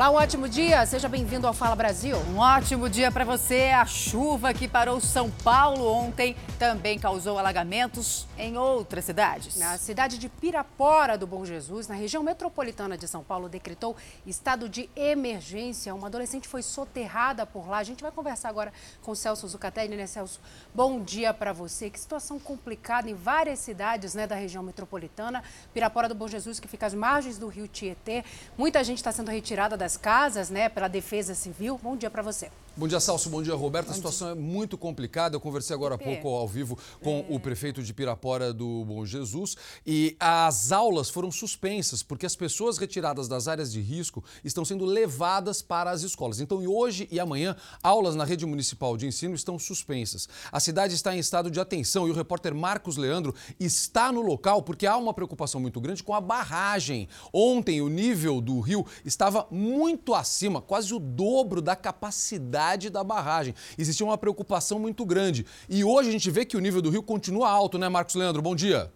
Olá, um ótimo dia. Seja bem-vindo ao Fala Brasil. Um ótimo dia para você. A chuva que parou São Paulo ontem também causou alagamentos em outras cidades. Na cidade de Pirapora do Bom Jesus, na região metropolitana de São Paulo, decretou estado de emergência. Uma adolescente foi soterrada por lá. A gente vai conversar agora com o Celso Zucatelli, né, Celso? Bom dia para você. Que situação complicada em várias cidades né, da região metropolitana. Pirapora do Bom Jesus, que fica às margens do rio Tietê. Muita gente está sendo retirada das casas, né, pela Defesa Civil. Bom dia para você. Bom dia, Salso. Bom dia, Roberto. Bom a situação dia. é muito complicada. Eu conversei agora há pouco ao vivo com é. o prefeito de Pirapora do Bom Jesus e as aulas foram suspensas porque as pessoas retiradas das áreas de risco estão sendo levadas para as escolas. Então, hoje e amanhã, aulas na rede municipal de ensino estão suspensas. A cidade está em estado de atenção e o repórter Marcos Leandro está no local porque há uma preocupação muito grande com a barragem. Ontem, o nível do rio estava muito acima, quase o dobro da capacidade da barragem. Existia uma preocupação muito grande. E hoje a gente vê que o nível do rio continua alto, né, Marcos Leandro? Bom dia.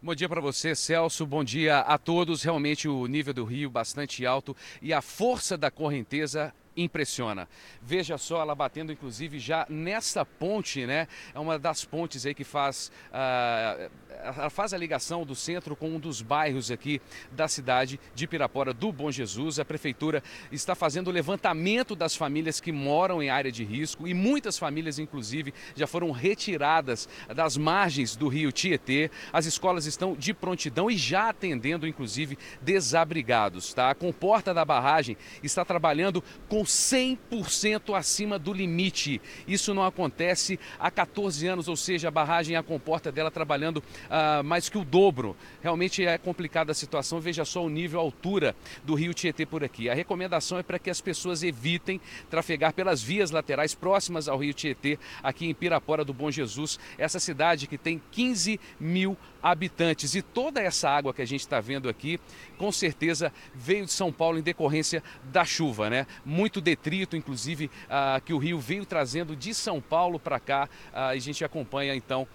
Bom dia para você, Celso. Bom dia a todos. Realmente o nível do rio bastante alto e a força da correnteza impressiona. Veja só ela batendo, inclusive, já nessa ponte, né? É uma das pontes aí que faz, uh, faz a ligação do centro com um dos bairros aqui da cidade de Pirapora do Bom Jesus. A prefeitura está fazendo o levantamento das famílias que moram em área de risco e muitas famílias, inclusive, já foram retiradas das margens do rio Tietê. As escolas estão de prontidão e já atendendo, inclusive, desabrigados. Tá? A comporta da barragem está trabalhando com 100% acima do limite. Isso não acontece há 14 anos, ou seja, a barragem a comporta dela trabalhando uh, mais que o dobro. Realmente é complicada a situação. Veja só o nível, a altura do rio Tietê por aqui. A recomendação é para que as pessoas evitem trafegar pelas vias laterais próximas ao rio Tietê, aqui em Pirapora do Bom Jesus, essa cidade que tem 15 mil habitantes. E toda essa água que a gente está vendo aqui, com certeza veio de São Paulo em decorrência da chuva, né? Muito detrito, inclusive, ah, que o rio veio trazendo de São Paulo para cá. Ah, a gente acompanha então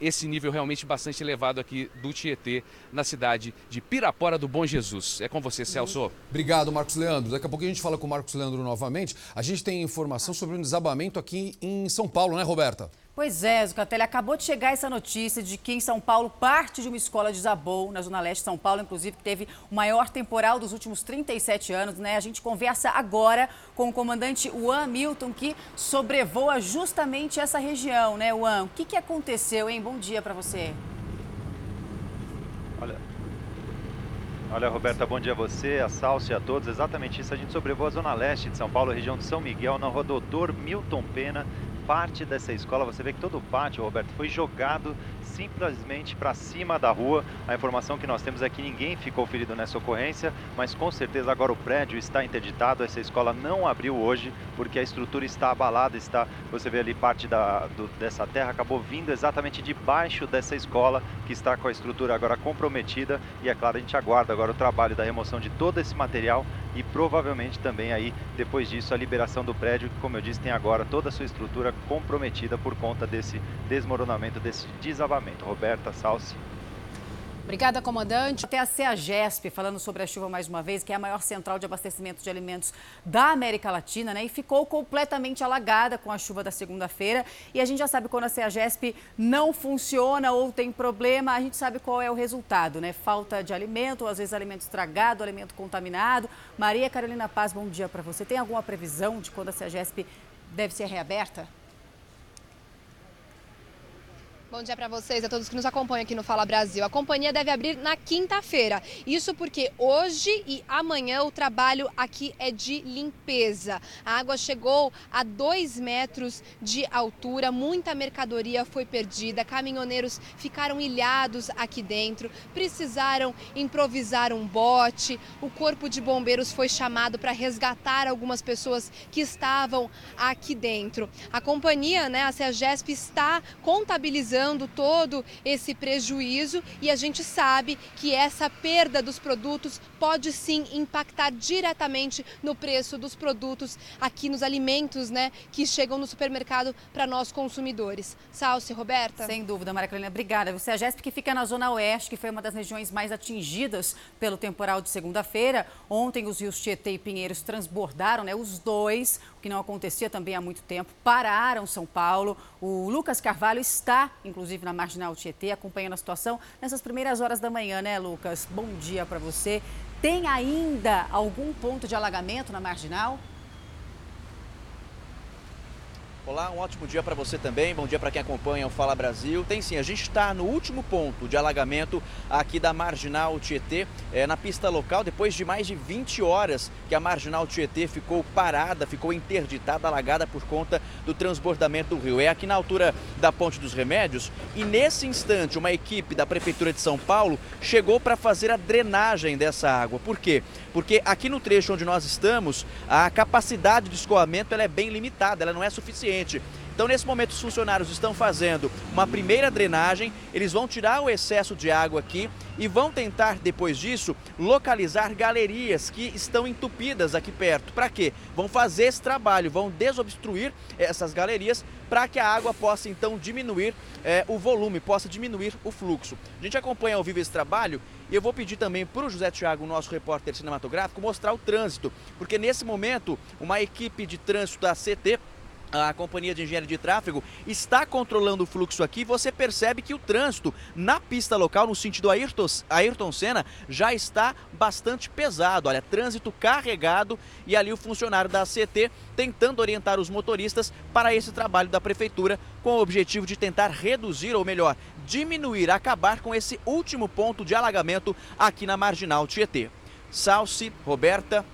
esse nível realmente bastante elevado aqui do Tietê, na cidade de Pirapora do Bom Jesus. É com você, Celso. Obrigado, Marcos Leandro. Daqui a pouco a gente fala com o Marcos Leandro novamente. A gente tem informação sobre um desabamento aqui em São Paulo, né, Roberta? Pois é, Zucatelli, acabou de chegar essa notícia de que em São Paulo parte de uma escola desabou, na Zona Leste de São Paulo, inclusive, que teve o maior temporal dos últimos 37 anos, né? A gente conversa agora com o comandante Juan Milton, que sobrevoa justamente essa região, né, Juan? O que, que aconteceu, hein? Bom dia para você. Olha, Olha, Roberta, bom dia a você, a Salso e a todos. Exatamente isso, a gente sobrevoa a Zona Leste de São Paulo, região de São Miguel, na rua Doutor Milton Pena, parte dessa escola, você vê que todo o pátio, Roberto, foi jogado simplesmente para cima da rua. A informação que nós temos é que ninguém ficou ferido nessa ocorrência, mas com certeza agora o prédio está interditado. Essa escola não abriu hoje porque a estrutura está abalada. Está, você vê ali parte da, do, dessa terra acabou vindo exatamente debaixo dessa escola que está com a estrutura agora comprometida. E é claro, a gente aguarda agora o trabalho da remoção de todo esse material e provavelmente também aí depois disso a liberação do prédio que, como eu disse, tem agora toda a sua estrutura comprometida por conta desse desmoronamento, desse desabamento. Roberta Salsi. Obrigada, comandante. Até a CEAGESP, falando sobre a chuva mais uma vez, que é a maior central de abastecimento de alimentos da América Latina, né? E ficou completamente alagada com a chuva da segunda-feira. E a gente já sabe quando a CEAGESP não funciona ou tem problema, a gente sabe qual é o resultado, né? Falta de alimento, às vezes alimento estragado, alimento contaminado. Maria Carolina Paz, bom dia para você. Tem alguma previsão de quando a CEAGESP deve ser reaberta? Bom dia para vocês, a todos que nos acompanham aqui no Fala Brasil. A companhia deve abrir na quinta-feira. Isso porque hoje e amanhã o trabalho aqui é de limpeza. A água chegou a dois metros de altura, muita mercadoria foi perdida, caminhoneiros ficaram ilhados aqui dentro, precisaram improvisar um bote. O corpo de bombeiros foi chamado para resgatar algumas pessoas que estavam aqui dentro. A companhia, né, a CEAGESP, está contabilizando minimizando todo esse prejuízo e a gente sabe que essa perda dos produtos pode sim impactar diretamente no preço dos produtos aqui nos alimentos, né, que chegam no supermercado para nós consumidores. Salce, Roberta? Sem dúvida, Maria Carolina, obrigada. Você é a Jéssica que fica na Zona Oeste, que foi uma das regiões mais atingidas pelo temporal de segunda-feira. Ontem os rios Tietê e Pinheiros transbordaram, né, os dois, que não acontecia também há muito tempo, pararam São Paulo. O Lucas Carvalho está, inclusive, na Marginal Tietê, acompanhando a situação nessas primeiras horas da manhã, né, Lucas? Bom dia para você. Tem ainda algum ponto de alagamento na Marginal? Olá, um ótimo dia para você também. Bom dia para quem acompanha o Fala Brasil. Tem sim, a gente está no último ponto de alagamento aqui da Marginal Tietê, é, na pista local, depois de mais de 20 horas que a Marginal Tietê ficou parada, ficou interditada, alagada por conta do transbordamento do rio. É aqui na altura da Ponte dos Remédios e nesse instante uma equipe da Prefeitura de São Paulo chegou para fazer a drenagem dessa água. Por quê? Porque aqui no trecho onde nós estamos, a capacidade de escoamento ela é bem limitada, ela não é suficiente. Então, nesse momento, os funcionários estão fazendo uma primeira drenagem, eles vão tirar o excesso de água aqui e vão tentar, depois disso, localizar galerias que estão entupidas aqui perto. Para quê? Vão fazer esse trabalho, vão desobstruir essas galerias para que a água possa, então, diminuir é, o volume, possa diminuir o fluxo. A gente acompanha ao vivo esse trabalho e eu vou pedir também para o José Tiago, nosso repórter cinematográfico, mostrar o trânsito, porque nesse momento, uma equipe de trânsito da CT a Companhia de Engenharia de Tráfego está controlando o fluxo aqui. Você percebe que o trânsito na pista local, no sentido Ayrton, Ayrton Senna, já está bastante pesado. Olha, trânsito carregado e ali o funcionário da CT tentando orientar os motoristas para esse trabalho da Prefeitura com o objetivo de tentar reduzir, ou melhor, diminuir, acabar com esse último ponto de alagamento aqui na Marginal Tietê. Salce, Roberta,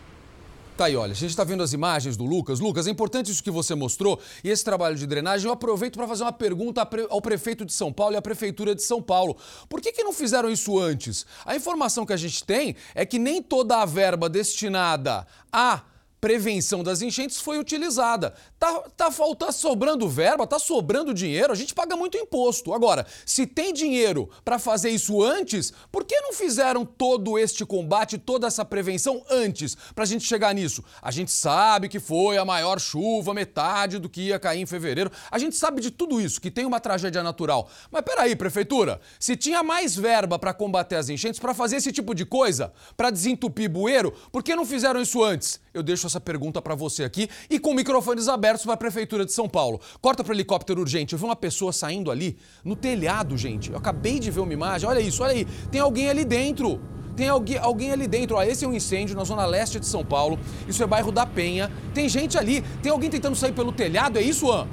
Tá aí, olha, a gente está vendo as imagens do Lucas. Lucas, é importante isso que você mostrou e esse trabalho de drenagem. Eu aproveito para fazer uma pergunta ao prefeito de São Paulo e à prefeitura de São Paulo. Por que, que não fizeram isso antes? A informação que a gente tem é que nem toda a verba destinada a prevenção das enchentes foi utilizada. Tá, tá faltando, sobrando verba, tá sobrando dinheiro, a gente paga muito imposto. Agora, se tem dinheiro para fazer isso antes, por que não fizeram todo este combate, toda essa prevenção antes, para a gente chegar nisso? A gente sabe que foi a maior chuva, metade do que ia cair em fevereiro. A gente sabe de tudo isso, que tem uma tragédia natural. Mas peraí, prefeitura, se tinha mais verba para combater as enchentes, para fazer esse tipo de coisa, para desentupir bueiro, por que não fizeram isso antes? Eu deixo essa pergunta para você aqui e com microfones abertos para a Prefeitura de São Paulo. Corta para helicóptero urgente. Eu vi uma pessoa saindo ali no telhado, gente. Eu acabei de ver uma imagem. Olha isso, olha aí. Tem alguém ali dentro. Tem alguém, alguém ali dentro. Ó, esse é um incêndio na zona leste de São Paulo. Isso é bairro da Penha. Tem gente ali. Tem alguém tentando sair pelo telhado. É isso, An?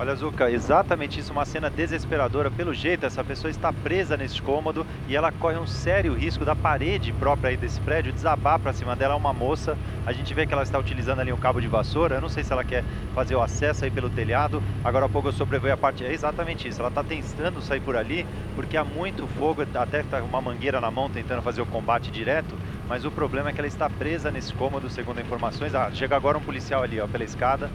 Olha, Zuka, exatamente isso, uma cena desesperadora. Pelo jeito, essa pessoa está presa nesse cômodo e ela corre um sério risco da parede própria aí desse prédio desabar para cima dela. Uma moça, a gente vê que ela está utilizando ali um cabo de vassoura. Eu não sei se ela quer fazer o acesso aí pelo telhado. Agora há pouco eu sobrevoei a parte. É exatamente isso, ela está tentando sair por ali porque há muito fogo, até está uma mangueira na mão tentando fazer o combate direto. Mas o problema é que ela está presa nesse cômodo, segundo informações. Ah, chega agora um policial ali ó, pela escada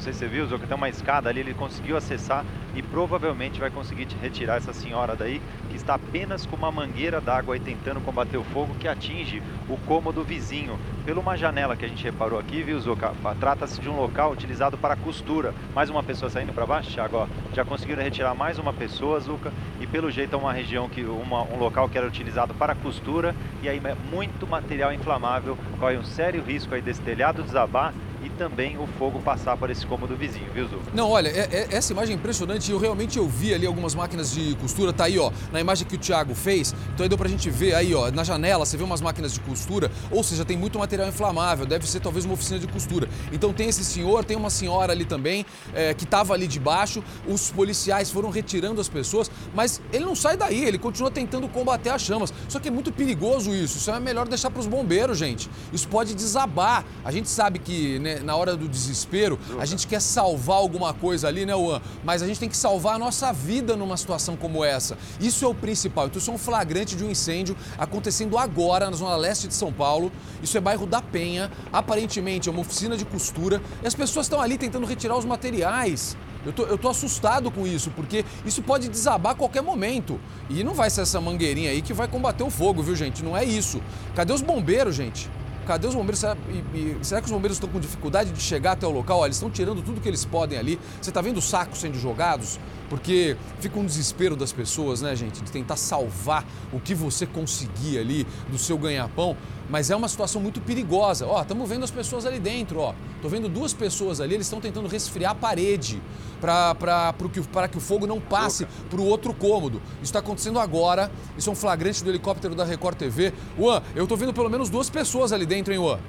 não sei se você viu, Zoca, tem uma escada ali, ele conseguiu acessar e provavelmente vai conseguir retirar essa senhora daí, que está apenas com uma mangueira d'água aí tentando combater o fogo que atinge o cômodo vizinho. Pela uma janela que a gente reparou aqui, viu, Zoca? Trata-se de um local utilizado para costura. Mais uma pessoa saindo para baixo, Thiago. Já conseguiram retirar mais uma pessoa, Zuca, e pelo jeito é uma região que uma, um local que era utilizado para costura e aí é muito material inflamável, corre um sério risco aí desse telhado desabar e também o fogo passar por esse cômodo vizinho, viu, Zu? Não, olha, é, é, essa imagem é impressionante. Eu realmente eu vi ali algumas máquinas de costura. Tá aí, ó, na imagem que o Thiago fez. Então aí deu pra gente ver aí, ó, na janela, você vê umas máquinas de costura. Ou seja, tem muito material inflamável. Deve ser talvez uma oficina de costura. Então tem esse senhor, tem uma senhora ali também, é, que tava ali debaixo. Os policiais foram retirando as pessoas, mas ele não sai daí, ele continua tentando combater as chamas. Só que é muito perigoso isso. Isso é melhor deixar para os bombeiros, gente. Isso pode desabar. A gente sabe que né, né, na hora do desespero, a gente quer salvar alguma coisa ali, né, Juan? Mas a gente tem que salvar a nossa vida numa situação como essa. Isso é o principal. Então, isso é um flagrante de um incêndio acontecendo agora na zona leste de São Paulo. Isso é bairro da Penha. Aparentemente é uma oficina de costura. E as pessoas estão ali tentando retirar os materiais. Eu tô, eu tô assustado com isso, porque isso pode desabar a qualquer momento. E não vai ser essa mangueirinha aí que vai combater o fogo, viu, gente? Não é isso. Cadê os bombeiros, gente? Cadê os bombeiros? Será, e, e, será que os bombeiros estão com dificuldade de chegar até o local? Eles estão tirando tudo que eles podem ali. Você está vendo os sacos sendo jogados? Porque fica um desespero das pessoas, né, gente? De tentar salvar o que você conseguir ali do seu ganha-pão. Mas é uma situação muito perigosa. Ó, estamos vendo as pessoas ali dentro, ó. Tô vendo duas pessoas ali, eles estão tentando resfriar a parede para que, que o fogo não passe para o outro cômodo. Isso está acontecendo agora. Isso é um flagrante do helicóptero da Record TV. Juan, eu tô vendo pelo menos duas pessoas ali dentro, hein, Juan?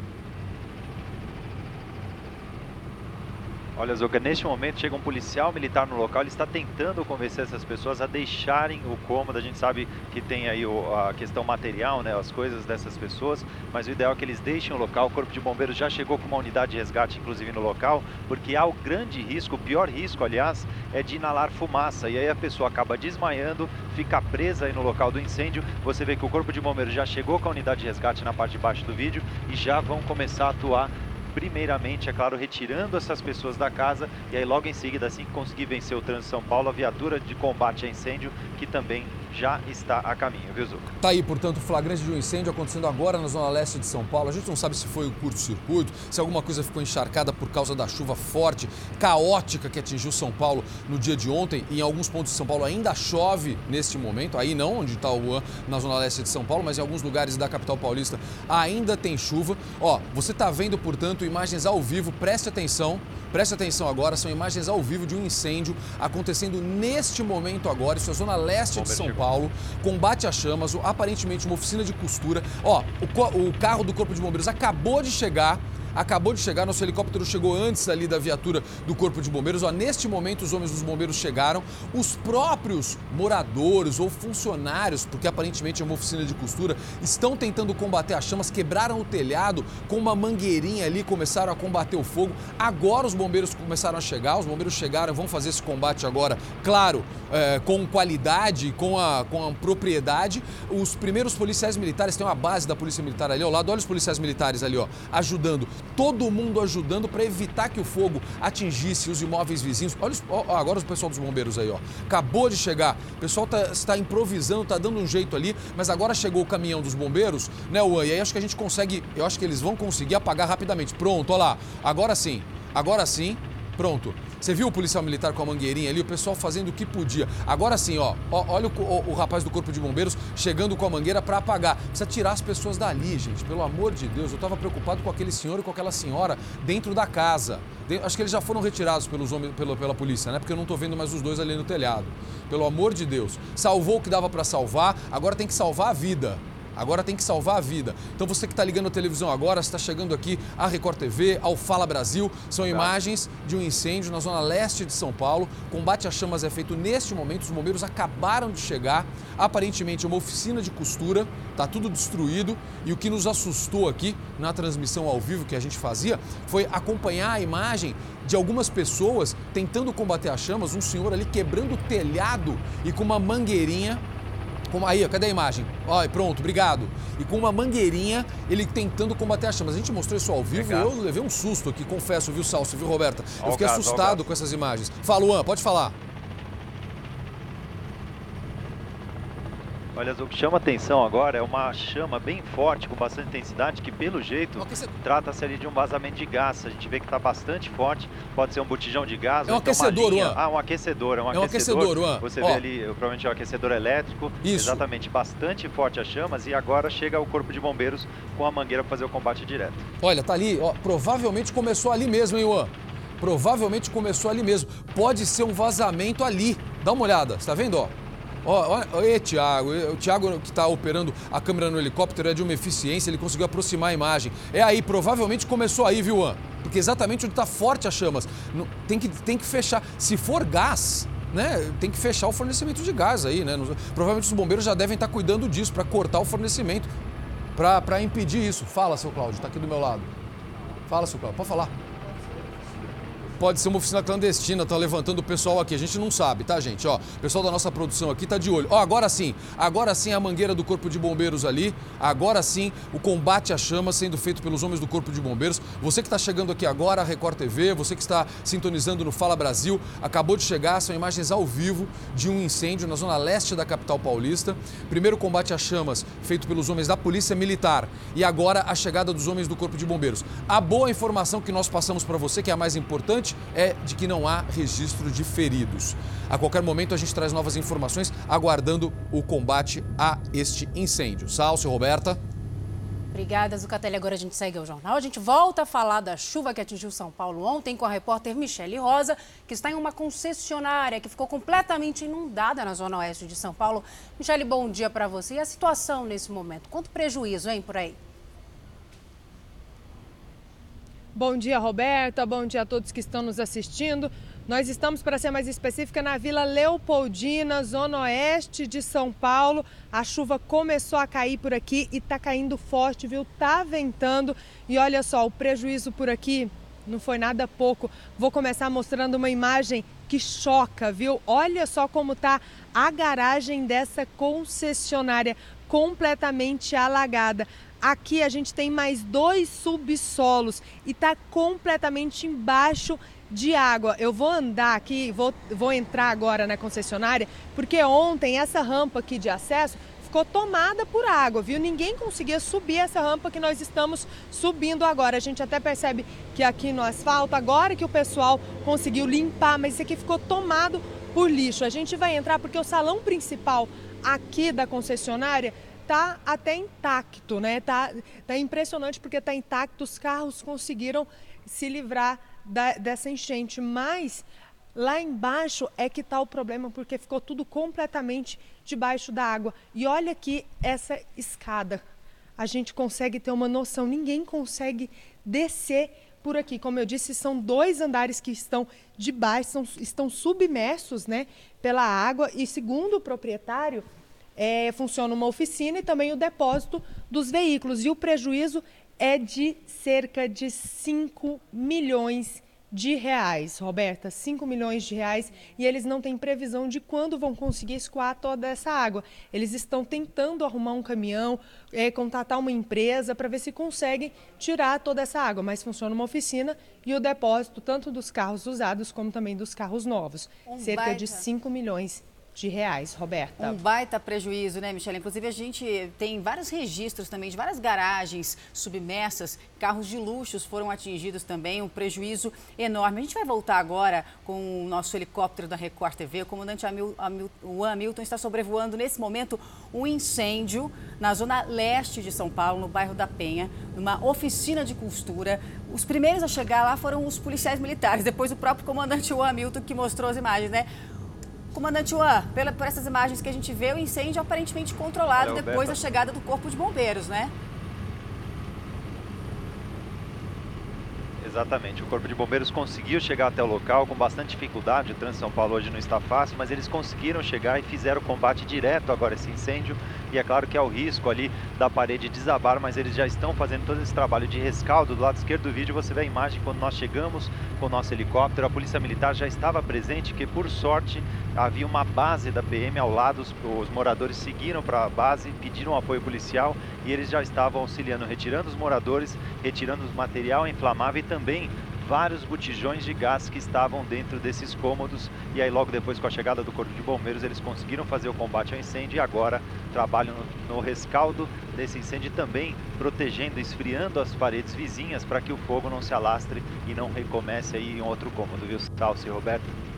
Olha, Zuka, neste momento chega um policial militar no local, ele está tentando convencer essas pessoas a deixarem o cômodo. A gente sabe que tem aí a questão material, né, as coisas dessas pessoas, mas o ideal é que eles deixem o local. O Corpo de Bombeiros já chegou com uma unidade de resgate, inclusive no local, porque há o grande risco, o pior risco, aliás, é de inalar fumaça. E aí a pessoa acaba desmaiando, fica presa aí no local do incêndio. Você vê que o Corpo de Bombeiros já chegou com a unidade de resgate na parte de baixo do vídeo e já vão começar a atuar primeiramente, é claro, retirando essas pessoas da casa e aí logo em seguida, assim que conseguir vencer o trânsito São Paulo, a viatura de combate a incêndio, que também já está a caminho, viu, Zuca? Tá aí, portanto, o flagrante de um incêndio acontecendo agora na zona leste de São Paulo. A gente não sabe se foi o curto-circuito, se alguma coisa ficou encharcada por causa da chuva forte, caótica que atingiu São Paulo no dia de ontem. E em alguns pontos de São Paulo ainda chove neste momento. Aí não, onde está o Juan, na zona leste de São Paulo, mas em alguns lugares da capital paulista ainda tem chuva. Ó, você está vendo, portanto, imagens ao vivo, preste atenção. Preste atenção agora, são imagens ao vivo de um incêndio acontecendo neste momento agora. Isso é zona leste de São Paulo. Combate a chamas, aparentemente uma oficina de costura. Ó, o, o carro do Corpo de Bombeiros acabou de chegar acabou de chegar, nosso helicóptero chegou antes ali da viatura do Corpo de Bombeiros. Ó, neste momento, os homens dos bombeiros chegaram. Os próprios moradores ou funcionários, porque aparentemente é uma oficina de costura, estão tentando combater as chamas, quebraram o telhado com uma mangueirinha ali, começaram a combater o fogo. Agora os bombeiros começaram a chegar, os bombeiros chegaram, vão fazer esse combate agora, claro, é, com qualidade, com a, com a propriedade. Os primeiros policiais militares, tem uma base da Polícia Militar ali ao lado, olha os policiais militares ali, ó, ajudando todo mundo ajudando para evitar que o fogo atingisse os imóveis vizinhos. Olha ó, agora o pessoal dos bombeiros aí, ó. Acabou de chegar. O pessoal tá, está improvisando, está dando um jeito ali, mas agora chegou o caminhão dos bombeiros, né, Juan? E aí acho que a gente consegue, eu acho que eles vão conseguir apagar rapidamente. Pronto, olha lá. Agora sim. Agora sim. Pronto. Você viu o policial militar com a mangueirinha ali, o pessoal fazendo o que podia. Agora sim, ó, ó olha o, o, o, rapaz do Corpo de Bombeiros chegando com a mangueira para apagar. Precisa tirar as pessoas dali, gente, pelo amor de Deus. Eu estava preocupado com aquele senhor e com aquela senhora dentro da casa. Acho que eles já foram retirados pelos homens, pela, pela polícia, né? Porque eu não estou vendo mais os dois ali no telhado. Pelo amor de Deus. Salvou o que dava para salvar, agora tem que salvar a vida. Agora tem que salvar a vida. Então você que está ligando a televisão agora, está chegando aqui à Record TV, ao Fala Brasil. São imagens de um incêndio na zona leste de São Paulo. Combate a chamas é feito neste momento. Os bombeiros acabaram de chegar. Aparentemente é uma oficina de costura. Está tudo destruído. E o que nos assustou aqui na transmissão ao vivo que a gente fazia foi acompanhar a imagem de algumas pessoas tentando combater as chamas. Um senhor ali quebrando o telhado e com uma mangueirinha com, aí, ó, cadê a imagem? Ó, pronto, obrigado. E com uma mangueirinha, ele tentando combater as chamas. A gente mostrou isso ao vivo e eu levei um susto aqui, confesso, viu, Salso, viu, Roberta? Eu fiquei assustado com essas imagens. Fala, Luan, pode falar. Olha, o que chama atenção agora é uma chama bem forte, com bastante intensidade, que pelo jeito trata-se ali de um vazamento de gás. A gente vê que está bastante forte, pode ser um botijão de gás. É um aquecedor, Juan. Ah, um aquecedor, é um, é um aquecedor. aquecedor. Você Ó. vê ali, provavelmente é um aquecedor elétrico. Isso. Exatamente, bastante forte as chamas e agora chega o corpo de bombeiros com a mangueira para fazer o combate direto. Olha, tá ali, ó, provavelmente começou ali mesmo, hein, Juan? Provavelmente começou ali mesmo. Pode ser um vazamento ali. Dá uma olhada, está vendo, ó? Ó, e Tiago, o Tiago que está operando a câmera no helicóptero é de uma eficiência, ele conseguiu aproximar a imagem. É aí, provavelmente começou aí, viu, An? Porque exatamente onde está forte as chamas. Tem que, tem que fechar. Se for gás, né, tem que fechar o fornecimento de gás aí, né? Provavelmente os bombeiros já devem estar tá cuidando disso, para cortar o fornecimento, para impedir isso. Fala, seu Cláudio, está aqui do meu lado. Fala, seu Cláudio, pode falar. Pode ser uma oficina clandestina, tá levantando o pessoal aqui. A gente não sabe, tá, gente? Ó, o pessoal da nossa produção aqui tá de olho. Ó, agora sim, agora sim a mangueira do Corpo de Bombeiros ali. Agora sim o combate à chama sendo feito pelos homens do Corpo de Bombeiros. Você que está chegando aqui agora, Record TV, você que está sintonizando no Fala Brasil, acabou de chegar, são imagens ao vivo de um incêndio na zona leste da capital paulista. Primeiro combate a chamas feito pelos homens da Polícia Militar e agora a chegada dos homens do Corpo de Bombeiros. A boa informação que nós passamos para você, que é a mais importante, é de que não há registro de feridos. A qualquer momento a gente traz novas informações, aguardando o combate a este incêndio. Salve, Roberta. Obrigada, Zucatelli. Agora a gente segue ao jornal. A gente volta a falar da chuva que atingiu São Paulo ontem com a repórter Michele Rosa, que está em uma concessionária que ficou completamente inundada na zona oeste de São Paulo. Michele, bom dia para você. E a situação nesse momento? Quanto prejuízo, hein, por aí? Bom dia, Roberta. Bom dia a todos que estão nos assistindo. Nós estamos, para ser mais específica, na Vila Leopoldina, zona oeste de São Paulo. A chuva começou a cair por aqui e está caindo forte, viu? Tá ventando. E olha só, o prejuízo por aqui não foi nada pouco. Vou começar mostrando uma imagem que choca, viu? Olha só como tá a garagem dessa concessionária completamente alagada. Aqui a gente tem mais dois subsolos e está completamente embaixo de água. Eu vou andar aqui, vou, vou entrar agora na concessionária, porque ontem essa rampa aqui de acesso ficou tomada por água, viu? Ninguém conseguia subir essa rampa que nós estamos subindo agora. A gente até percebe que aqui no asfalto, agora que o pessoal conseguiu limpar, mas isso aqui ficou tomado por lixo. A gente vai entrar porque o salão principal aqui da concessionária tá até intacto, né? Tá, tá impressionante porque tá intacto, os carros conseguiram se livrar da, dessa enchente, mas lá embaixo é que está o problema porque ficou tudo completamente debaixo da água. E olha aqui essa escada, a gente consegue ter uma noção, ninguém consegue descer por aqui. Como eu disse, são dois andares que estão debaixo, são, estão submersos né, pela água e segundo o proprietário, é, funciona uma oficina e também o depósito dos veículos. E o prejuízo é de cerca de 5 milhões de reais, Roberta, 5 milhões de reais, e eles não têm previsão de quando vão conseguir escoar toda essa água. Eles estão tentando arrumar um caminhão, é, contatar uma empresa para ver se conseguem tirar toda essa água, mas funciona uma oficina e o depósito tanto dos carros usados como também dos carros novos. Um cerca baita. de 5 milhões de reais, Roberta. Um baita prejuízo, né, Michelle? Inclusive, a gente tem vários registros também de várias garagens submersas, carros de luxos foram atingidos também, um prejuízo enorme. A gente vai voltar agora com o nosso helicóptero da Record TV. O comandante Hamil, Hamil, Hamilton está sobrevoando nesse momento um incêndio na zona leste de São Paulo, no bairro da Penha, numa oficina de costura. Os primeiros a chegar lá foram os policiais militares, depois o próprio comandante Hamilton que mostrou as imagens, né? Comandante Juan, pela, por essas imagens que a gente vê, o incêndio aparentemente controlado é, depois da chegada do Corpo de Bombeiros, né? Exatamente. O Corpo de Bombeiros conseguiu chegar até o local com bastante dificuldade. O trânsito São Paulo hoje não está fácil, mas eles conseguiram chegar e fizeram combate direto agora esse incêndio. E é claro que há o risco ali da parede desabar, mas eles já estão fazendo todo esse trabalho de rescaldo. Do lado esquerdo do vídeo você vê a imagem quando nós chegamos com o nosso helicóptero. A Polícia Militar já estava presente, que por sorte havia uma base da PM ao lado. Os, os moradores seguiram para a base, pediram apoio policial e eles já estavam auxiliando, retirando os moradores, retirando o material inflamável e também vários botijões de gás que estavam dentro desses cômodos e aí logo depois com a chegada do Corpo de Bombeiros eles conseguiram fazer o combate ao incêndio e agora trabalham no, no rescaldo desse incêndio também protegendo, esfriando as paredes vizinhas para que o fogo não se alastre e não recomece aí em outro cômodo, viu, Salce, Roberto?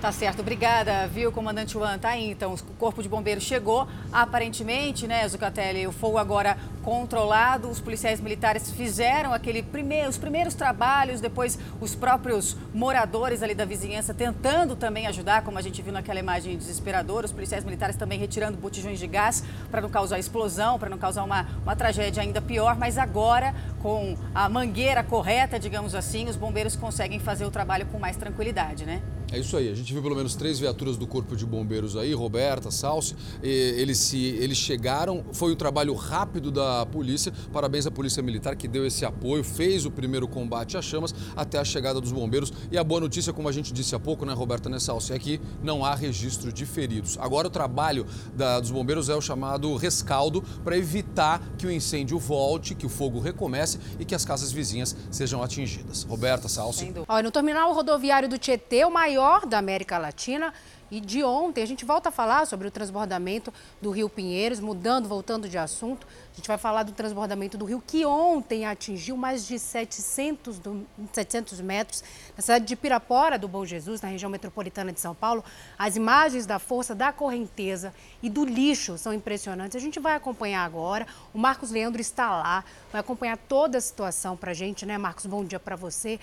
Tá certo, obrigada, viu, comandante Juan? Tá aí, então, o corpo de bombeiros chegou, aparentemente, né, Zucatelli, o fogo agora controlado, os policiais militares fizeram aquele primeiro, os primeiros trabalhos, depois os próprios moradores ali da vizinhança tentando também ajudar, como a gente viu naquela imagem desesperadora, os policiais militares também retirando botijões de gás para não causar explosão, para não causar uma, uma tragédia ainda pior, mas agora, com a mangueira correta, digamos assim, os bombeiros conseguem fazer o trabalho com mais tranquilidade, né? É isso aí, a gente viu pelo menos três viaturas do Corpo de Bombeiros aí, Roberta, Salsi. Eles, se, eles chegaram, foi um trabalho rápido da polícia. Parabéns à Polícia Militar que deu esse apoio, fez o primeiro combate às chamas até a chegada dos bombeiros. E a boa notícia, como a gente disse há pouco, né, Roberta, né, Salsi, é que não há registro de feridos. Agora o trabalho da, dos bombeiros é o chamado rescaldo para evitar que o incêndio volte, que o fogo recomece e que as casas vizinhas sejam atingidas. Roberta, Salsi. Olha, no terminal rodoviário do Tietê, o maior da América Latina, e de ontem a gente volta a falar sobre o transbordamento do Rio Pinheiros, mudando, voltando de assunto. A gente vai falar do transbordamento do rio que ontem atingiu mais de 700, do, 700 metros na cidade de Pirapora do Bom Jesus, na região metropolitana de São Paulo. As imagens da força da correnteza e do lixo são impressionantes. A gente vai acompanhar agora. O Marcos Leandro está lá, vai acompanhar toda a situação para a gente, né, Marcos? Bom dia para você.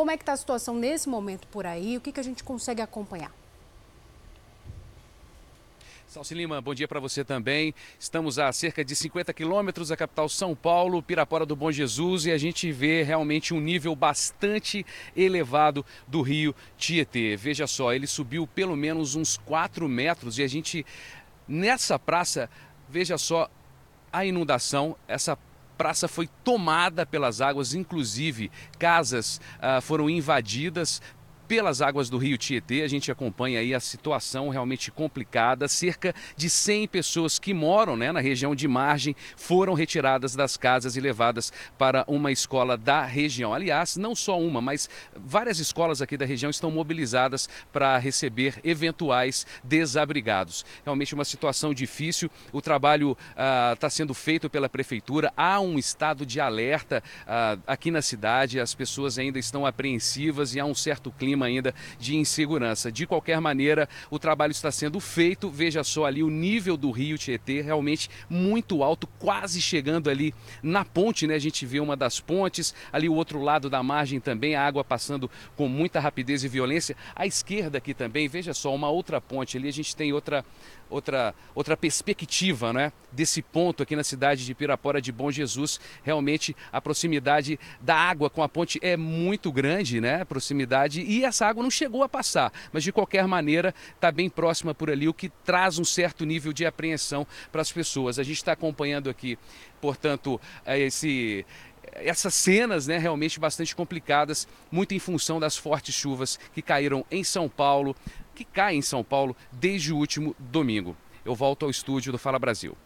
Como é que está a situação nesse momento por aí? O que, que a gente consegue acompanhar? Salsi Lima, bom dia para você também. Estamos a cerca de 50 quilômetros da capital São Paulo, Pirapora do Bom Jesus, e a gente vê realmente um nível bastante elevado do rio Tietê. Veja só, ele subiu pelo menos uns 4 metros e a gente, nessa praça, veja só a inundação, essa praça foi tomada pelas águas, inclusive casas ah, foram invadidas pelas águas do rio Tietê. A gente acompanha aí a situação realmente complicada. Cerca de 100 pessoas que moram né, na região de margem foram retiradas das casas e levadas para uma escola da região. Aliás, não só uma, mas várias escolas aqui da região estão mobilizadas para receber eventuais desabrigados. Realmente uma situação difícil. O trabalho está ah, sendo feito pela prefeitura. Há um estado de alerta ah, aqui na cidade. As pessoas ainda estão apreensivas e há um certo clima ainda de insegurança. De qualquer maneira, o trabalho está sendo feito. Veja só ali o nível do rio Tietê, realmente muito alto, quase chegando ali na ponte, né? A gente vê uma das pontes, ali o outro lado da margem também, a água passando com muita rapidez e violência. À esquerda aqui também, veja só, uma outra ponte ali, a gente tem outra outra, outra perspectiva né, desse ponto aqui na cidade de Pirapora de Bom Jesus. Realmente a proximidade da água com a ponte é muito grande, né? A proximidade e essa água não chegou a passar, mas de qualquer maneira está bem próxima por ali, o que traz um certo nível de apreensão para as pessoas. A gente está acompanhando aqui, portanto, eh, esse essas cenas né, realmente bastante complicadas, muito em função das fortes chuvas que caíram em São Paulo, que cai em São Paulo desde o último domingo. Eu volto ao estúdio do Fala Brasil.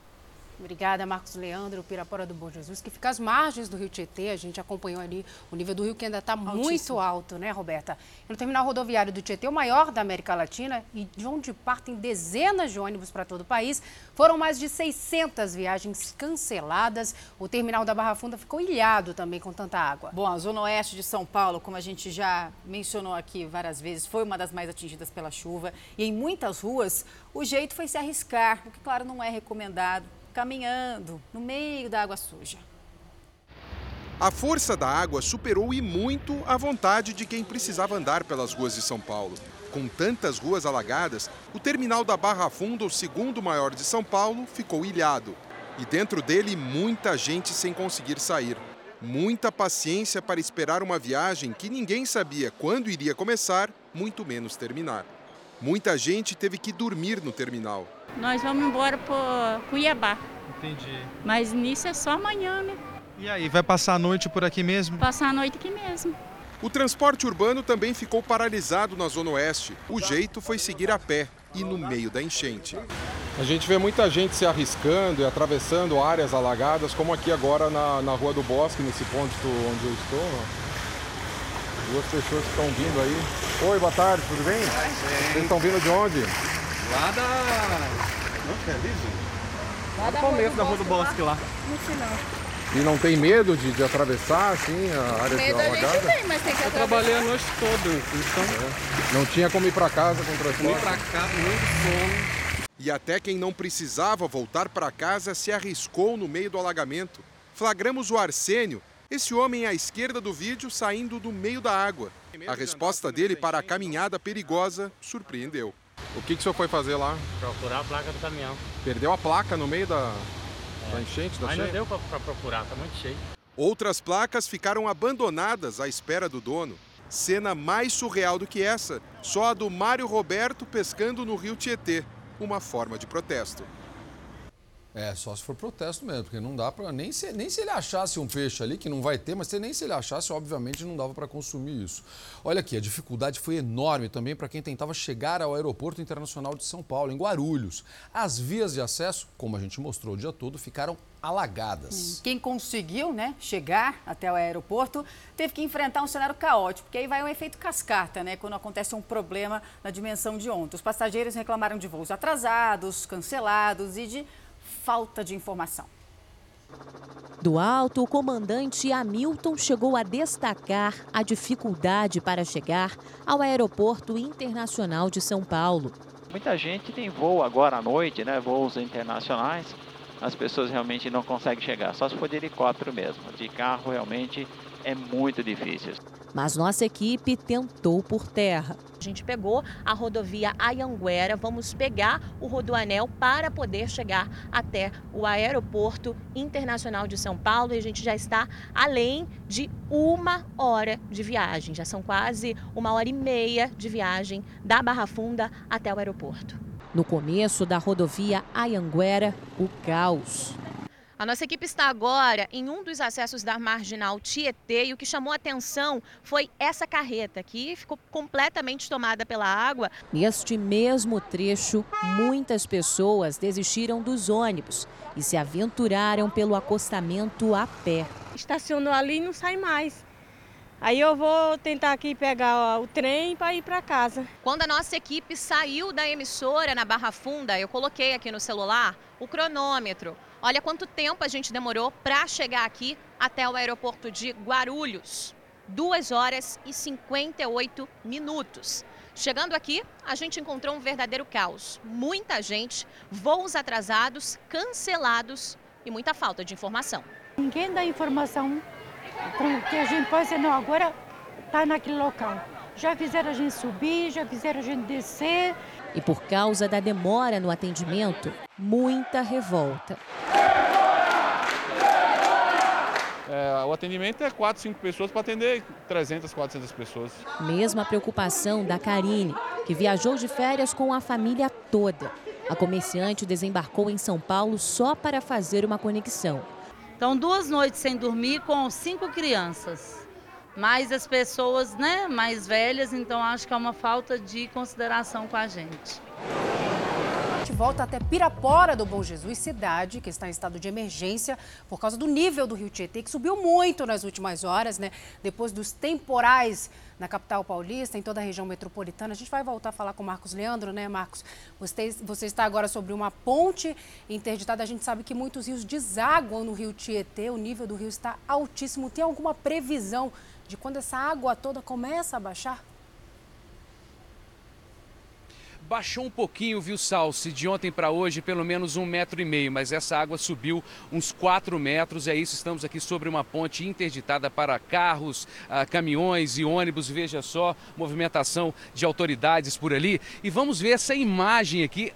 Obrigada, Marcos Leandro, Pirapora do Bom Jesus, que fica às margens do Rio Tietê. A gente acompanhou ali o nível do rio que ainda está muito alto, né, Roberta? No terminal rodoviário do Tietê, o maior da América Latina e de onde partem dezenas de ônibus para todo o país, foram mais de 600 viagens canceladas. O terminal da Barra Funda ficou ilhado também com tanta água. Bom, a zona oeste de São Paulo, como a gente já mencionou aqui várias vezes, foi uma das mais atingidas pela chuva. E em muitas ruas, o jeito foi se arriscar, o que, claro, não é recomendado caminhando no meio da água suja. A força da água superou e muito a vontade de quem precisava andar pelas ruas de São Paulo. Com tantas ruas alagadas, o terminal da Barra Funda, o segundo maior de São Paulo, ficou ilhado. E dentro dele, muita gente sem conseguir sair. Muita paciência para esperar uma viagem que ninguém sabia quando iria começar, muito menos terminar. Muita gente teve que dormir no terminal. Nós vamos embora para Cuiabá. Entendi. Mas nisso é só amanhã, né? E aí, vai passar a noite por aqui mesmo? Passar a noite aqui mesmo. O transporte urbano também ficou paralisado na Zona Oeste. O jeito foi seguir a pé e no meio da enchente. A gente vê muita gente se arriscando e atravessando áreas alagadas, como aqui agora na, na Rua do Bosque, nesse ponto onde eu estou. Duas pessoas que estão vindo aí. Oi, boa tarde, tudo bem? Vocês estão vindo de onde? Lá da. Não, que é liso? Lá da começo da Rua do Bosque lá. No final. E não tem medo de, de atravessar, assim, a área medo de alagada? Medo a gente tem, mas tem que Eu trabalhei a noite toda, então... É. Não tinha como ir para casa com transporte? Fui para casa, muito sono. E até quem não precisava voltar para casa se arriscou no meio do alagamento. Flagramos o Arsênio, esse homem à esquerda do vídeo saindo do meio da água. A resposta dele para a caminhada perigosa surpreendeu. O que, que o senhor foi fazer lá? Procurar a placa do caminhão. Perdeu a placa no meio da, é. da enchente, da Mas cheia? não deu para procurar, tá muito cheio. Outras placas ficaram abandonadas à espera do dono. Cena mais surreal do que essa, só a do Mário Roberto pescando no rio Tietê, uma forma de protesto. É, só se for protesto mesmo, porque não dá para nem se, nem se ele achasse um peixe ali, que não vai ter, mas nem se ele achasse, obviamente não dava para consumir isso. Olha aqui, a dificuldade foi enorme também para quem tentava chegar ao Aeroporto Internacional de São Paulo, em Guarulhos. As vias de acesso, como a gente mostrou o dia todo, ficaram alagadas. Quem conseguiu né, chegar até o aeroporto teve que enfrentar um cenário caótico, porque aí vai um efeito cascata, né? Quando acontece um problema na dimensão de ontem. Os passageiros reclamaram de voos atrasados, cancelados e de falta de informação. Do alto, o comandante Hamilton chegou a destacar a dificuldade para chegar ao Aeroporto Internacional de São Paulo. Muita gente tem voo agora à noite, né? Voos internacionais. As pessoas realmente não conseguem chegar, só se for de helicóptero mesmo. De carro realmente é muito difícil. Mas nossa equipe tentou por terra. A gente pegou a rodovia Ayanguera, vamos pegar o Rodoanel para poder chegar até o Aeroporto Internacional de São Paulo e a gente já está além de uma hora de viagem. Já são quase uma hora e meia de viagem da Barra Funda até o aeroporto. No começo da rodovia Ayanguera, o caos. A nossa equipe está agora em um dos acessos da marginal Tietê e o que chamou a atenção foi essa carreta que ficou completamente tomada pela água. Neste mesmo trecho, muitas pessoas desistiram dos ônibus e se aventuraram pelo acostamento a pé. Estacionou ali e não sai mais. Aí eu vou tentar aqui pegar o trem para ir para casa. Quando a nossa equipe saiu da emissora na Barra Funda, eu coloquei aqui no celular o cronômetro. Olha quanto tempo a gente demorou para chegar aqui até o aeroporto de Guarulhos. 2 horas e 58 minutos. Chegando aqui, a gente encontrou um verdadeiro caos. Muita gente, voos atrasados, cancelados e muita falta de informação. Ninguém dá informação que a gente pode dizer, não, agora está naquele local. Já fizeram a gente subir, já fizeram a gente descer. E por causa da demora no atendimento, muita revolta. É, o atendimento é 4, 5 pessoas para atender 300, 400 pessoas. Mesma preocupação da Karine, que viajou de férias com a família toda. A comerciante desembarcou em São Paulo só para fazer uma conexão. Então, duas noites sem dormir com cinco crianças mais as pessoas né, mais velhas, então acho que é uma falta de consideração com a gente. A gente volta até Pirapora do Bom Jesus, cidade que está em estado de emergência por causa do nível do rio Tietê, que subiu muito nas últimas horas, né? Depois dos temporais na capital paulista, em toda a região metropolitana. A gente vai voltar a falar com o Marcos Leandro, né, Marcos? Você, você está agora sobre uma ponte interditada. A gente sabe que muitos rios desaguam no rio Tietê, o nível do rio está altíssimo. Tem alguma previsão de quando essa água toda começa a baixar? Baixou um pouquinho, viu, Salsi, de ontem para hoje, pelo menos um metro e meio, mas essa água subiu uns quatro metros. É isso, estamos aqui sobre uma ponte interditada para carros, ah, caminhões e ônibus. Veja só, movimentação de autoridades por ali. E vamos ver essa imagem aqui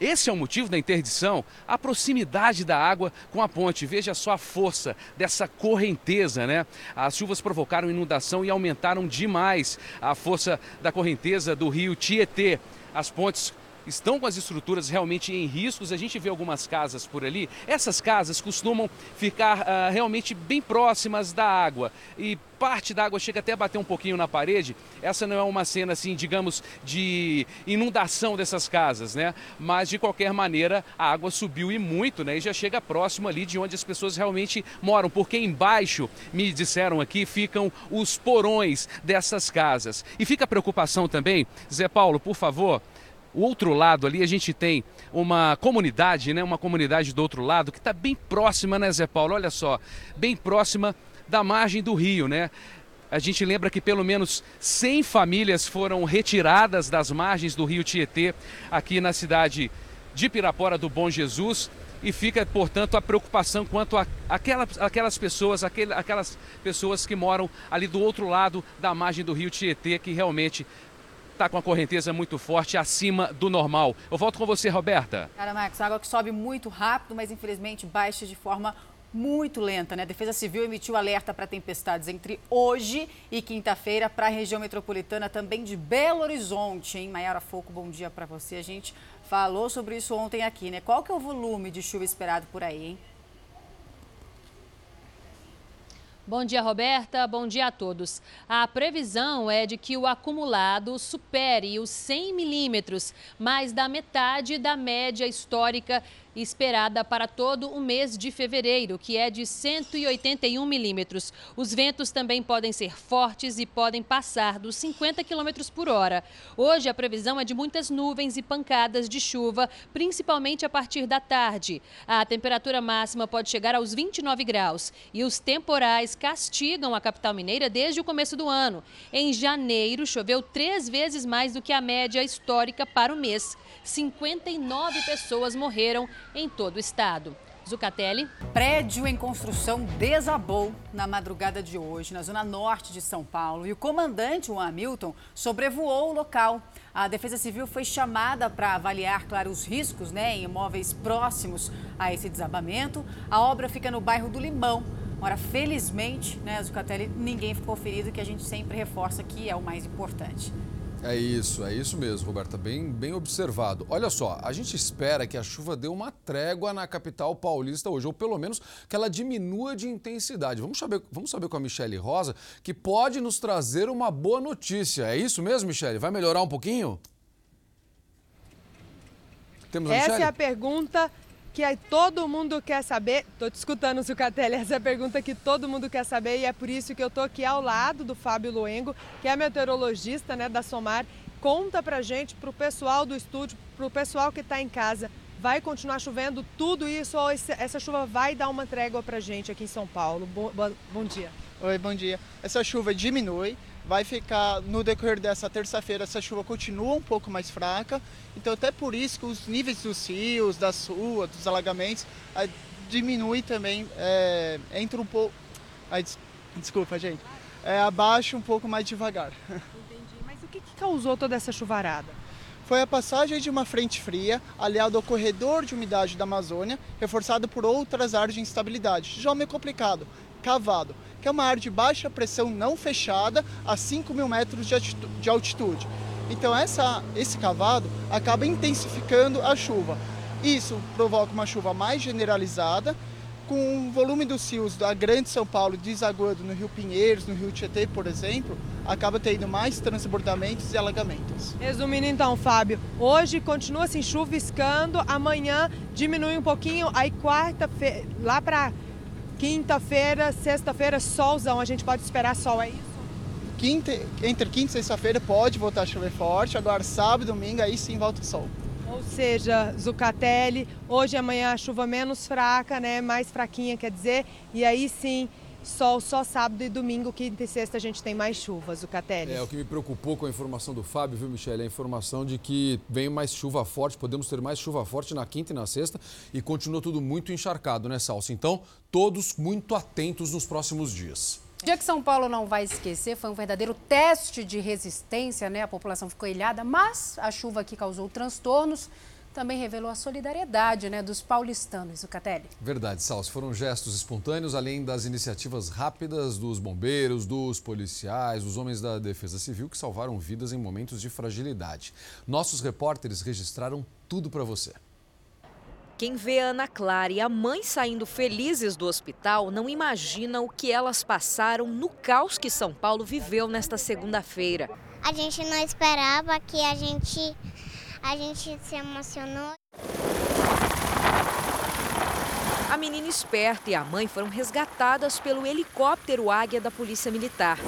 esse é o motivo da interdição, a proximidade da água com a ponte. Veja só a força dessa correnteza, né? As chuvas provocaram inundação e aumentaram demais a força da correnteza do rio Tietê. As pontes estão com as estruturas realmente em riscos. A gente vê algumas casas por ali. Essas casas costumam ficar uh, realmente bem próximas da água e parte da água chega até a bater um pouquinho na parede. Essa não é uma cena assim, digamos, de inundação dessas casas, né? Mas de qualquer maneira, a água subiu e muito, né? E já chega próximo ali de onde as pessoas realmente moram, porque embaixo, me disseram aqui, ficam os porões dessas casas. E fica a preocupação também, Zé Paulo, por favor, o outro lado ali a gente tem uma comunidade, né? Uma comunidade do outro lado que está bem próxima, né, Zé Paulo? Olha só, bem próxima da margem do rio, né? A gente lembra que pelo menos 100 famílias foram retiradas das margens do rio Tietê, aqui na cidade de Pirapora do Bom Jesus. E fica, portanto, a preocupação quanto a aquelas, aquelas pessoas, aquele, aquelas pessoas que moram ali do outro lado da margem do rio Tietê, que realmente está com a correnteza muito forte, acima do normal. Eu volto com você, Roberta. Cara, Max, água que sobe muito rápido, mas infelizmente baixa de forma muito lenta, né? A Defesa Civil emitiu alerta para tempestades entre hoje e quinta-feira para a região metropolitana também de Belo Horizonte, hein? Maiara Foco, bom dia para você. A gente falou sobre isso ontem aqui, né? Qual que é o volume de chuva esperado por aí, hein? Bom dia, Roberta. Bom dia a todos. A previsão é de que o acumulado supere os 100 milímetros, mais da metade da média histórica esperada para todo o mês de fevereiro, que é de 181 milímetros. Os ventos também podem ser fortes e podem passar dos 50 quilômetros por hora. Hoje a previsão é de muitas nuvens e pancadas de chuva, principalmente a partir da tarde. A temperatura máxima pode chegar aos 29 graus e os temporais castigam a capital mineira desde o começo do ano. Em janeiro, choveu três vezes mais do que a média histórica para o mês. 59 pessoas morreram em todo o estado. Zucatelli. Prédio em construção desabou na madrugada de hoje, na zona norte de São Paulo, e o comandante, o Hamilton, sobrevoou o local. A Defesa Civil foi chamada para avaliar, claro, os riscos né, em imóveis próximos a esse desabamento. A obra fica no bairro do Limão. Ora, felizmente, né, Zucatelli, ninguém ficou ferido, que a gente sempre reforça que é o mais importante. É isso, é isso mesmo, Roberta, bem, bem observado. Olha só, a gente espera que a chuva dê uma trégua na capital paulista hoje, ou pelo menos que ela diminua de intensidade. Vamos saber, vamos saber com a Michele Rosa, que pode nos trazer uma boa notícia. É isso mesmo, Michele? Vai melhorar um pouquinho? Temos a Essa Michele? é a pergunta que todo mundo quer saber. Estou te escutando, Zucatelli, essa é a pergunta que todo mundo quer saber e é por isso que eu estou aqui ao lado do Fábio Luengo, que é meteorologista né, da Somar. Conta pra gente, pro pessoal do estúdio, pro pessoal que está em casa, vai continuar chovendo tudo isso ou essa chuva vai dar uma trégua pra gente aqui em São Paulo? Bom dia. Oi, bom dia. Essa chuva diminui, vai ficar no decorrer dessa terça-feira essa chuva continua um pouco mais fraca, então até por isso que os níveis dos rios, das ruas, dos alagamentos é, diminui também, é, entra um pouco, des, desculpa gente, é, abaixa um pouco mais devagar. Entendi, mas o que, que causou toda essa chuvarada? Foi a passagem de uma frente fria, aliado ao corredor de umidade da Amazônia, reforçado por outras áreas de instabilidade. Já meio complicado, cavado que é uma área de baixa pressão não fechada a 5 mil metros de altitude. Então essa, esse cavado acaba intensificando a chuva. Isso provoca uma chuva mais generalizada, com o volume dos rios da Grande São Paulo desaguando no Rio Pinheiros, no Rio Tietê, por exemplo, acaba tendo mais transbordamentos e alagamentos. Resumindo então, Fábio, hoje continua assim chuviscando, amanhã diminui um pouquinho, aí quarta-feira, lá para Quinta-feira, sexta-feira, solzão. A gente pode esperar sol, é isso? Quinta, entre quinta e sexta-feira pode voltar a chover forte. Agora, sábado e domingo, aí sim volta o sol. Ou seja, Zucatelli, hoje e amanhã a chuva menos fraca, né? Mais fraquinha, quer dizer. E aí sim, sol só sábado e domingo, quinta e sexta a gente tem mais chuvas, o Catelli. É, o que me preocupou com a informação do Fábio, viu, Michele? A informação de que vem mais chuva forte, podemos ter mais chuva forte na quinta e na sexta e continua tudo muito encharcado, né, Salsa? Então, todos muito atentos nos próximos dias. O dia que São Paulo não vai esquecer foi um verdadeiro teste de resistência, né? A população ficou ilhada, mas a chuva aqui causou transtornos também revelou a solidariedade né, dos paulistanos, o Catelli. Verdade, Salso. Foram gestos espontâneos, além das iniciativas rápidas dos bombeiros, dos policiais, dos homens da Defesa Civil que salvaram vidas em momentos de fragilidade. Nossos repórteres registraram tudo para você. Quem vê a Ana Clara e a mãe saindo felizes do hospital não imagina o que elas passaram no caos que São Paulo viveu nesta segunda-feira. A gente não esperava que a gente a gente se emocionou. A menina esperta e a mãe foram resgatadas pelo helicóptero Águia da Polícia Militar.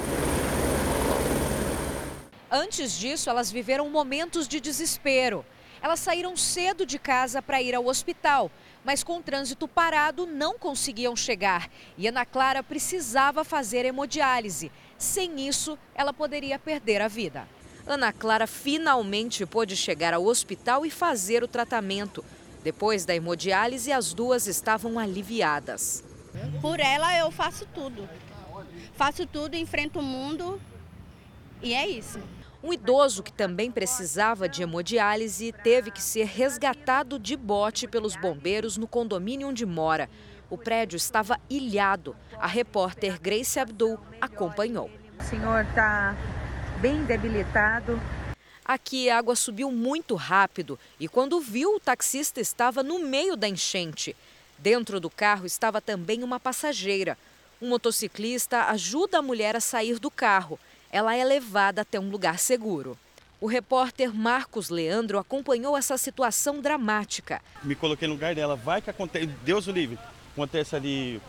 Antes disso, elas viveram momentos de desespero. Elas saíram cedo de casa para ir ao hospital, mas com o trânsito parado não conseguiam chegar. E Ana Clara precisava fazer hemodiálise. Sem isso, ela poderia perder a vida. Ana Clara finalmente pôde chegar ao hospital e fazer o tratamento. Depois da hemodiálise, as duas estavam aliviadas. Por ela, eu faço tudo. Faço tudo, enfrento o mundo e é isso. Um idoso que também precisava de hemodiálise teve que ser resgatado de bote pelos bombeiros no condomínio onde mora. O prédio estava ilhado. A repórter Grace Abdul acompanhou. O senhor está bem debilitado. Aqui a água subiu muito rápido e quando viu, o taxista estava no meio da enchente. Dentro do carro estava também uma passageira. Um motociclista ajuda a mulher a sair do carro. Ela é levada até um lugar seguro. O repórter Marcos Leandro acompanhou essa situação dramática. Me coloquei no lugar dela. Vai que acontece, Deus o livre, acontece ali,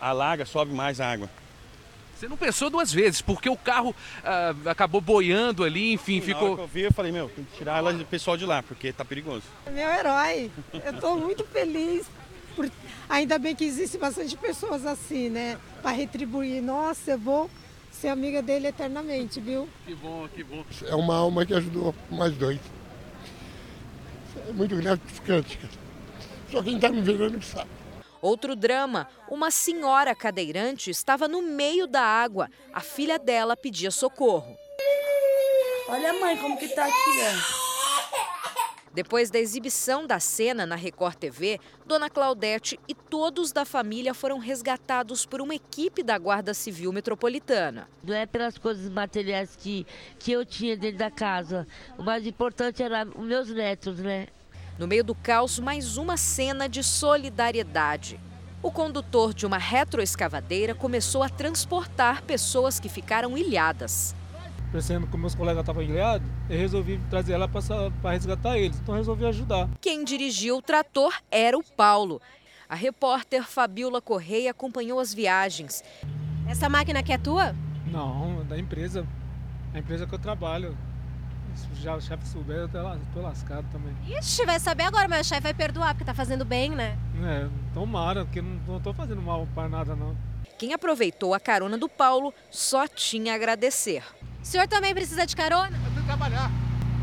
alaga, sobe mais água. Você não pensou duas vezes, porque o carro ah, acabou boiando ali, enfim, Sim, ficou. Na hora que eu vi, eu falei, meu, tem que tirar ela do pessoal de lá, porque tá perigoso. Meu herói. Eu estou muito feliz. Por... Ainda bem que existe bastante pessoas assim, né? Para retribuir. Nossa, eu vou ser amiga dele eternamente, viu? Que bom, que bom. É uma alma que ajudou mais dois. É muito gratificante. Só quem está me vendo que sabe. Outro drama: uma senhora cadeirante estava no meio da água. A filha dela pedia socorro. Olha a mãe como que tá aqui, ó. Depois da exibição da cena na Record TV, Dona Claudete e todos da família foram resgatados por uma equipe da Guarda Civil Metropolitana. Não é pelas coisas materiais que, que eu tinha dentro da casa. O mais importante era os meus netos, né? No meio do caos, mais uma cena de solidariedade. O condutor de uma retroescavadeira começou a transportar pessoas que ficaram ilhadas. Percebendo que meus colegas estavam ilhados, eu resolvi trazer ela para resgatar eles. Então, resolvi ajudar. Quem dirigiu o trator era o Paulo. A repórter Fabiola Correia acompanhou as viagens. Essa máquina aqui é tua? Não, é da empresa. A empresa que eu trabalho. Se já o chefe souber, eu tô lascado também. Ixi, vai saber agora, mas o chefe vai perdoar, porque tá fazendo bem, né? É, tomara, porque não, não tô fazendo mal para nada, não. Quem aproveitou a carona do Paulo só tinha a agradecer. O senhor também precisa de carona? Eu tenho que trabalhar.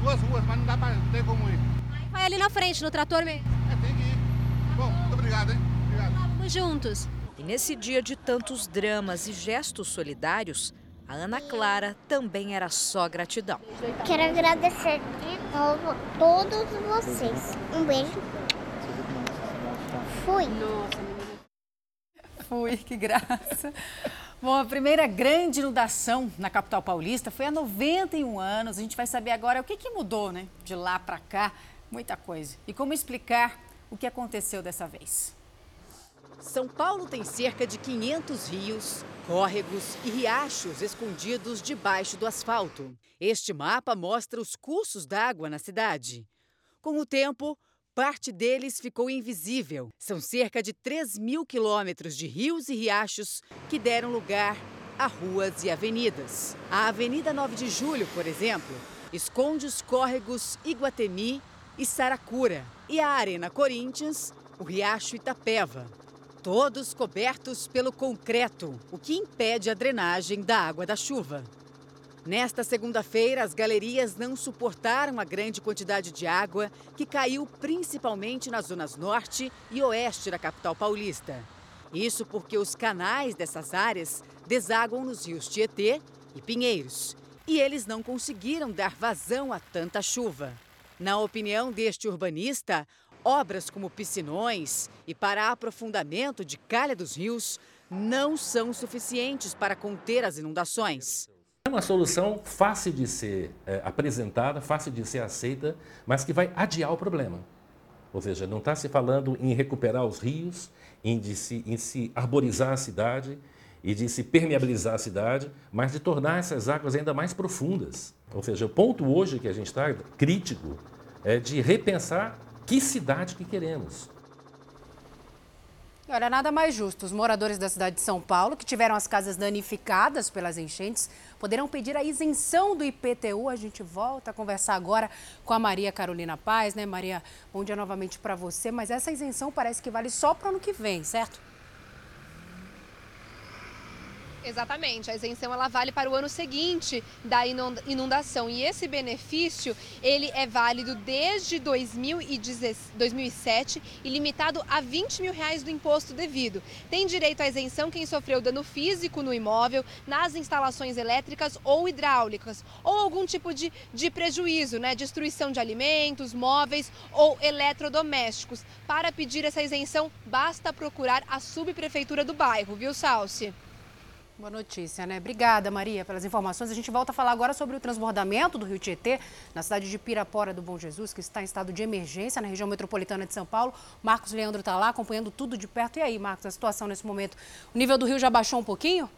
Duas ruas, mas não dá pra não ter como ir. Vai ali na frente, no trator mesmo. É, tem que ir. Bom, muito obrigado, hein? Obrigado. Vamos juntos. E nesse dia de tantos dramas e gestos solidários, a Ana Clara também era só gratidão. Quero agradecer de novo a todos vocês. Um beijo. Fui. Fui, que graça. Bom, a primeira grande inundação na capital paulista foi há 91 anos. A gente vai saber agora o que, que mudou, né? De lá para cá, muita coisa. E como explicar o que aconteceu dessa vez. São Paulo tem cerca de 500 rios, córregos e riachos escondidos debaixo do asfalto. Este mapa mostra os cursos d'água na cidade. Com o tempo, parte deles ficou invisível. São cerca de 3 mil quilômetros de rios e riachos que deram lugar a ruas e avenidas. A Avenida 9 de Julho, por exemplo, esconde os córregos Iguatemi e Saracura. E a Arena Corinthians, o Riacho Itapeva. Todos cobertos pelo concreto, o que impede a drenagem da água da chuva. Nesta segunda-feira, as galerias não suportaram a grande quantidade de água que caiu principalmente nas zonas norte e oeste da capital paulista. Isso porque os canais dessas áreas desaguam nos rios Tietê e Pinheiros. E eles não conseguiram dar vazão a tanta chuva. Na opinião deste urbanista, obras como piscinões e para aprofundamento de calha dos rios não são suficientes para conter as inundações. É uma solução fácil de ser é, apresentada, fácil de ser aceita, mas que vai adiar o problema. Ou seja, não está se falando em recuperar os rios, em, se, em se arborizar a cidade e de se permeabilizar a cidade, mas de tornar essas águas ainda mais profundas. Ou seja, o ponto hoje que a gente está crítico é de repensar que cidade que queremos. Olha, nada mais justo. Os moradores da cidade de São Paulo, que tiveram as casas danificadas pelas enchentes, poderão pedir a isenção do IPTU. A gente volta a conversar agora com a Maria Carolina Paz, né, Maria? Bom dia novamente para você. Mas essa isenção parece que vale só para o ano que vem, certo? Exatamente, a isenção ela vale para o ano seguinte da inundação e esse benefício ele é válido desde 2007 e limitado a 20 mil reais do imposto devido. Tem direito à isenção quem sofreu dano físico no imóvel, nas instalações elétricas ou hidráulicas ou algum tipo de, de prejuízo, né? Destruição de alimentos, móveis ou eletrodomésticos. Para pedir essa isenção, basta procurar a subprefeitura do bairro, viu, Salsi? Boa notícia, né? Obrigada, Maria, pelas informações. A gente volta a falar agora sobre o transbordamento do Rio Tietê, na cidade de Pirapora do Bom Jesus, que está em estado de emergência na região metropolitana de São Paulo. Marcos Leandro está lá acompanhando tudo de perto. E aí, Marcos, a situação nesse momento? O nível do rio já baixou um pouquinho?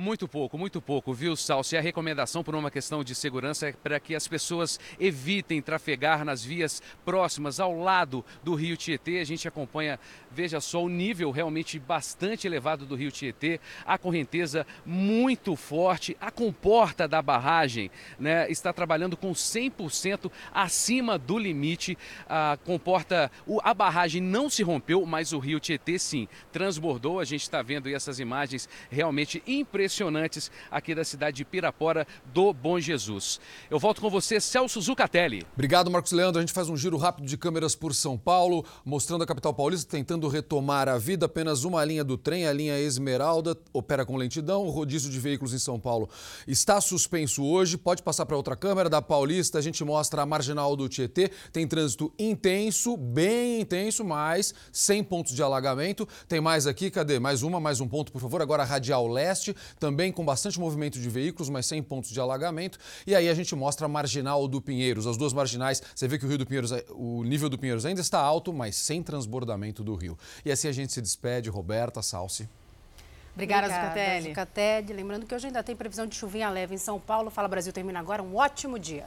Muito pouco, muito pouco, viu, Salsi? A recomendação por uma questão de segurança é para que as pessoas evitem trafegar nas vias próximas ao lado do rio Tietê. A gente acompanha, veja só, o nível realmente bastante elevado do rio Tietê, a correnteza muito forte, a comporta da barragem né, está trabalhando com 100% acima do limite. A comporta, a barragem não se rompeu, mas o rio Tietê sim transbordou. A gente está vendo aí essas imagens realmente impressionantes impressionantes aqui da cidade de Pirapora do Bom Jesus. Eu volto com você, Celso Zucatelli. Obrigado, Marcos Leandro. A gente faz um giro rápido de câmeras por São Paulo, mostrando a capital paulista tentando retomar a vida. Apenas uma linha do trem, a linha Esmeralda, opera com lentidão. O rodízio de veículos em São Paulo está suspenso hoje. Pode passar para outra câmera da Paulista. A gente mostra a marginal do Tietê. Tem trânsito intenso, bem intenso, mas sem pontos de alagamento. Tem mais aqui, cadê? Mais uma, mais um ponto, por favor. Agora a Radial Leste também com bastante movimento de veículos, mas sem pontos de alagamento. E aí a gente mostra a marginal do Pinheiros, as duas marginais. Você vê que o Rio do Pinheiros, o nível do Pinheiros ainda está alto, mas sem transbordamento do rio. E assim a gente se despede, Roberta, Salsi. Obrigada, Obrigada Zucatelli. Zucatelli. Lembrando que hoje ainda tem previsão de chuvinha leve em São Paulo. Fala Brasil termina agora. Um ótimo dia.